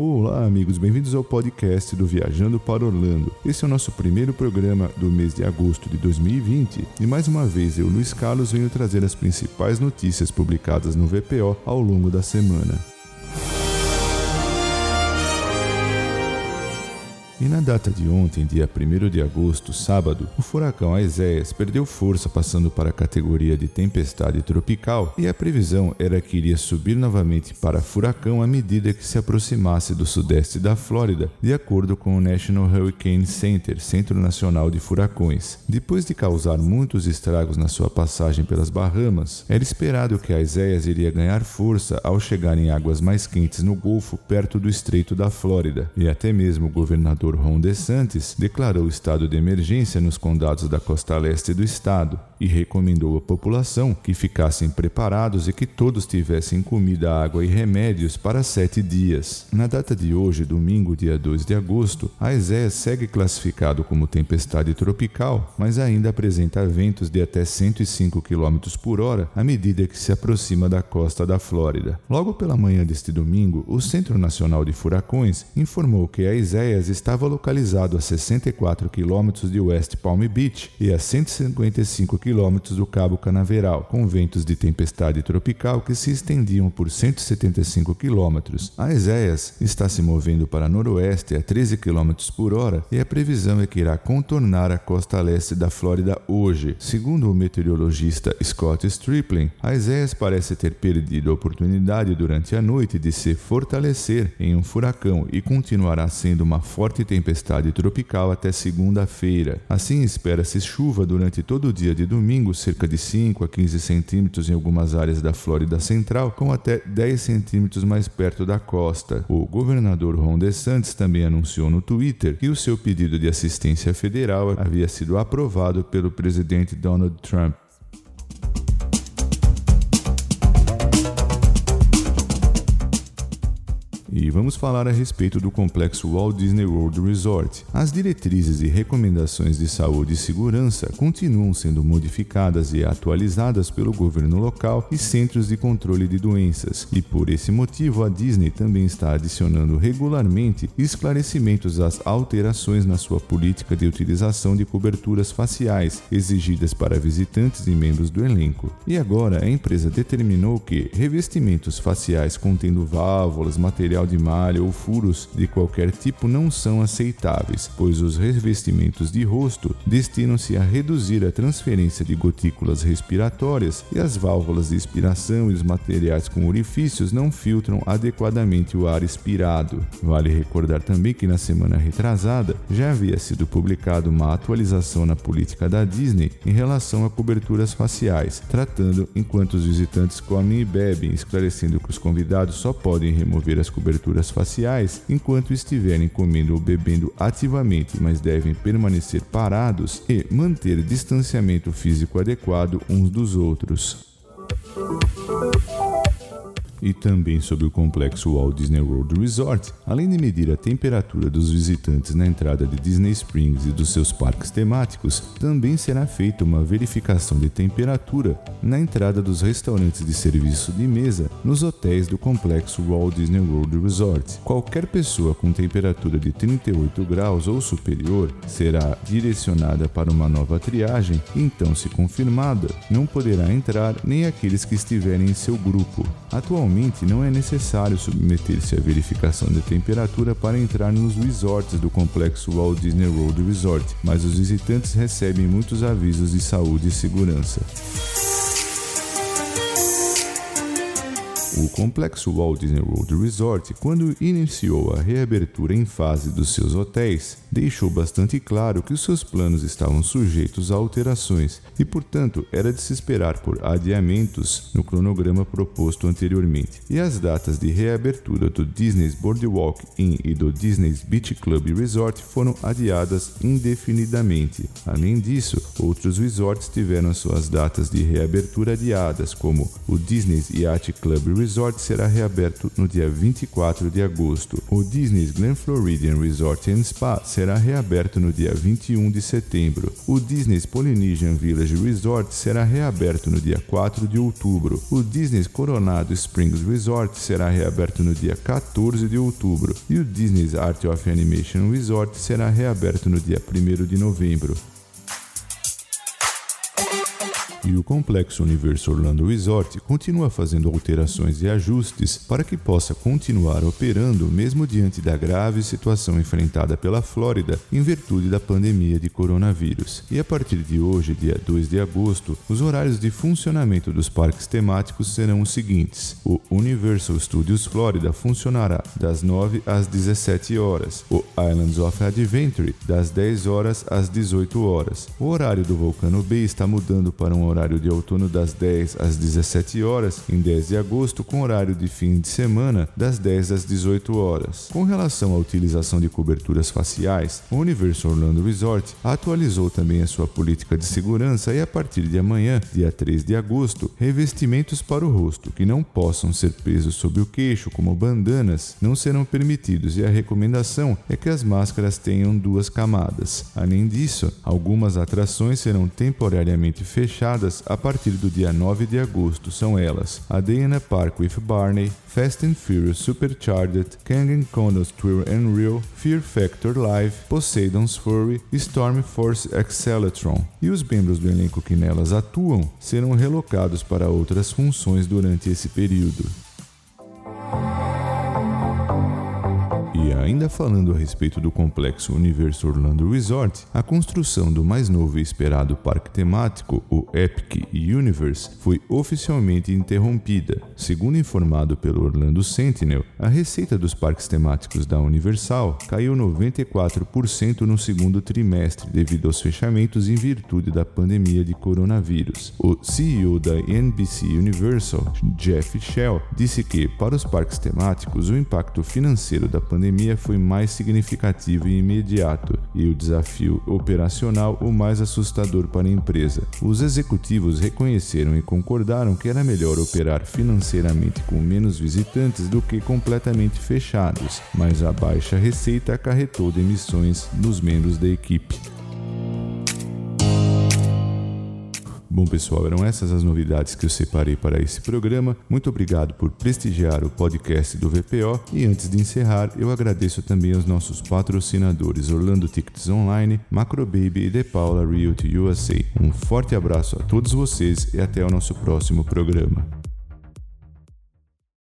Olá, amigos, bem-vindos ao podcast do Viajando para Orlando. Esse é o nosso primeiro programa do mês de agosto de 2020 e mais uma vez eu, Luiz Carlos, venho trazer as principais notícias publicadas no VPO ao longo da semana. E na data de ontem, dia 1 de agosto, sábado, o furacão Aizéias perdeu força passando para a categoria de tempestade tropical e a previsão era que iria subir novamente para furacão à medida que se aproximasse do sudeste da Flórida, de acordo com o National Hurricane Center, Centro Nacional de Furacões. Depois de causar muitos estragos na sua passagem pelas Bahamas, era esperado que Aizéias iria ganhar força ao chegar em águas mais quentes no Golfo, perto do Estreito da Flórida, e até mesmo o governador governador Ron DeSantis declarou estado de emergência nos condados da costa leste do estado e recomendou à população que ficassem preparados e que todos tivessem comida, água e remédios para sete dias. Na data de hoje, domingo, dia 2 de agosto, a Eséia segue classificado como tempestade tropical, mas ainda apresenta ventos de até 105 km por hora à medida que se aproxima da costa da Flórida. Logo pela manhã deste domingo, o Centro Nacional de Furacões informou que a Eséias estava estava localizado a 64 quilômetros de West Palm Beach e a 155 quilômetros do Cabo Canaveral, com ventos de tempestade tropical que se estendiam por 175 quilômetros. A Eséias está se movendo para noroeste a 13 km por hora e a previsão é que irá contornar a costa leste da Flórida hoje. Segundo o meteorologista Scott Stripling, a Eséias parece ter perdido a oportunidade durante a noite de se fortalecer em um furacão e continuará sendo uma forte tempestade tropical até segunda-feira. Assim, espera-se chuva durante todo o dia de domingo, cerca de 5 a 15 centímetros em algumas áreas da Flórida Central, com até 10 centímetros mais perto da costa. O governador Ron DeSantis também anunciou no Twitter que o seu pedido de assistência federal havia sido aprovado pelo presidente Donald Trump. E vamos falar a respeito do complexo Walt Disney World Resort. As diretrizes e recomendações de saúde e segurança continuam sendo modificadas e atualizadas pelo governo local e centros de controle de doenças, e por esse motivo a Disney também está adicionando regularmente esclarecimentos às alterações na sua política de utilização de coberturas faciais exigidas para visitantes e membros do elenco. E agora a empresa determinou que revestimentos faciais contendo válvulas, material de malha ou furos de qualquer tipo não são aceitáveis, pois os revestimentos de rosto destinam-se a reduzir a transferência de gotículas respiratórias e as válvulas de expiração e os materiais com orifícios não filtram adequadamente o ar expirado. Vale recordar também que na semana retrasada já havia sido publicada uma atualização na política da Disney em relação a coberturas faciais, tratando enquanto os visitantes comem e bebem, esclarecendo que os convidados só podem remover as coberturas coberturas faciais enquanto estiverem comendo ou bebendo ativamente, mas devem permanecer parados e manter distanciamento físico adequado uns dos outros e também sobre o complexo Walt Disney World Resort, além de medir a temperatura dos visitantes na entrada de Disney Springs e dos seus parques temáticos, também será feita uma verificação de temperatura na entrada dos restaurantes de serviço de mesa nos hotéis do complexo Walt Disney World Resort. Qualquer pessoa com temperatura de 38 graus ou superior será direcionada para uma nova triagem, então, se confirmada, não poderá entrar nem aqueles que estiverem em seu grupo. Atualmente, Atualmente, não é necessário submeter-se à verificação de temperatura para entrar nos resorts do complexo Walt Disney World Resort, mas os visitantes recebem muitos avisos de saúde e segurança. O complexo Walt Disney World Resort, quando iniciou a reabertura em fase dos seus hotéis, deixou bastante claro que os seus planos estavam sujeitos a alterações e, portanto, era de se esperar por adiamentos no cronograma proposto anteriormente. E as datas de reabertura do Disney's Boardwalk Inn e do Disney's Beach Club Resort foram adiadas indefinidamente. Além disso, outros resorts tiveram suas datas de reabertura adiadas, como o Disney's Yacht Club Resort Resort será reaberto no dia 24 de agosto. O Disney's Glen Floridian Resort and Spa será reaberto no dia 21 de setembro. O Disney's Polynesian Village Resort será reaberto no dia 4 de outubro. O Disney's Coronado Springs Resort será reaberto no dia 14 de outubro. E o Disney's Art of Animation Resort será reaberto no dia 1 de novembro e o Complexo Universo Orlando Resort continua fazendo alterações e ajustes para que possa continuar operando mesmo diante da grave situação enfrentada pela Flórida em virtude da pandemia de coronavírus. E a partir de hoje, dia 2 de agosto, os horários de funcionamento dos parques temáticos serão os seguintes: o Universal Studios Florida funcionará das 9 às 17 horas, o Islands of Adventure das 10 horas às 18 horas. O horário do Volcano Bay está mudando para um horário horário de outono das 10 às 17 horas, em 10 de agosto, com horário de fim de semana das 10 às 18 horas. Com relação à utilização de coberturas faciais, o Universo Orlando Resort atualizou também a sua política de segurança e a partir de amanhã, dia 3 de agosto, revestimentos para o rosto que não possam ser presos sob o queixo, como bandanas, não serão permitidos e a recomendação é que as máscaras tenham duas camadas. Além disso, algumas atrações serão temporariamente fechadas a partir do dia 9 de agosto são elas a Diana Park with Barney, Fast and Furious Supercharged, Kang Condos Tour and Real, Fear Factor Live, Poseidon's Fury, Storm Force Accelatron. E os membros do elenco que nelas atuam serão relocados para outras funções durante esse período. Ainda falando a respeito do complexo Universo Orlando Resort, a construção do mais novo e esperado parque temático, o Epic Universe, foi oficialmente interrompida. Segundo informado pelo Orlando Sentinel, a receita dos parques temáticos da Universal caiu 94% no segundo trimestre devido aos fechamentos em virtude da pandemia de coronavírus. O CEO da NBC Universal, Jeff Shell, disse que, para os parques temáticos, o impacto financeiro da pandemia foi mais significativo e imediato, e o desafio operacional o mais assustador para a empresa. Os executivos reconheceram e concordaram que era melhor operar financeiramente com menos visitantes do que completamente fechados, mas a baixa receita acarretou demissões nos membros da equipe. Bom, pessoal, eram essas as novidades que eu separei para esse programa. Muito obrigado por prestigiar o podcast do VPO. E antes de encerrar, eu agradeço também aos nossos patrocinadores Orlando Tickets Online, Macrobaby e The Paula Realty USA. Um forte abraço a todos vocês e até o nosso próximo programa.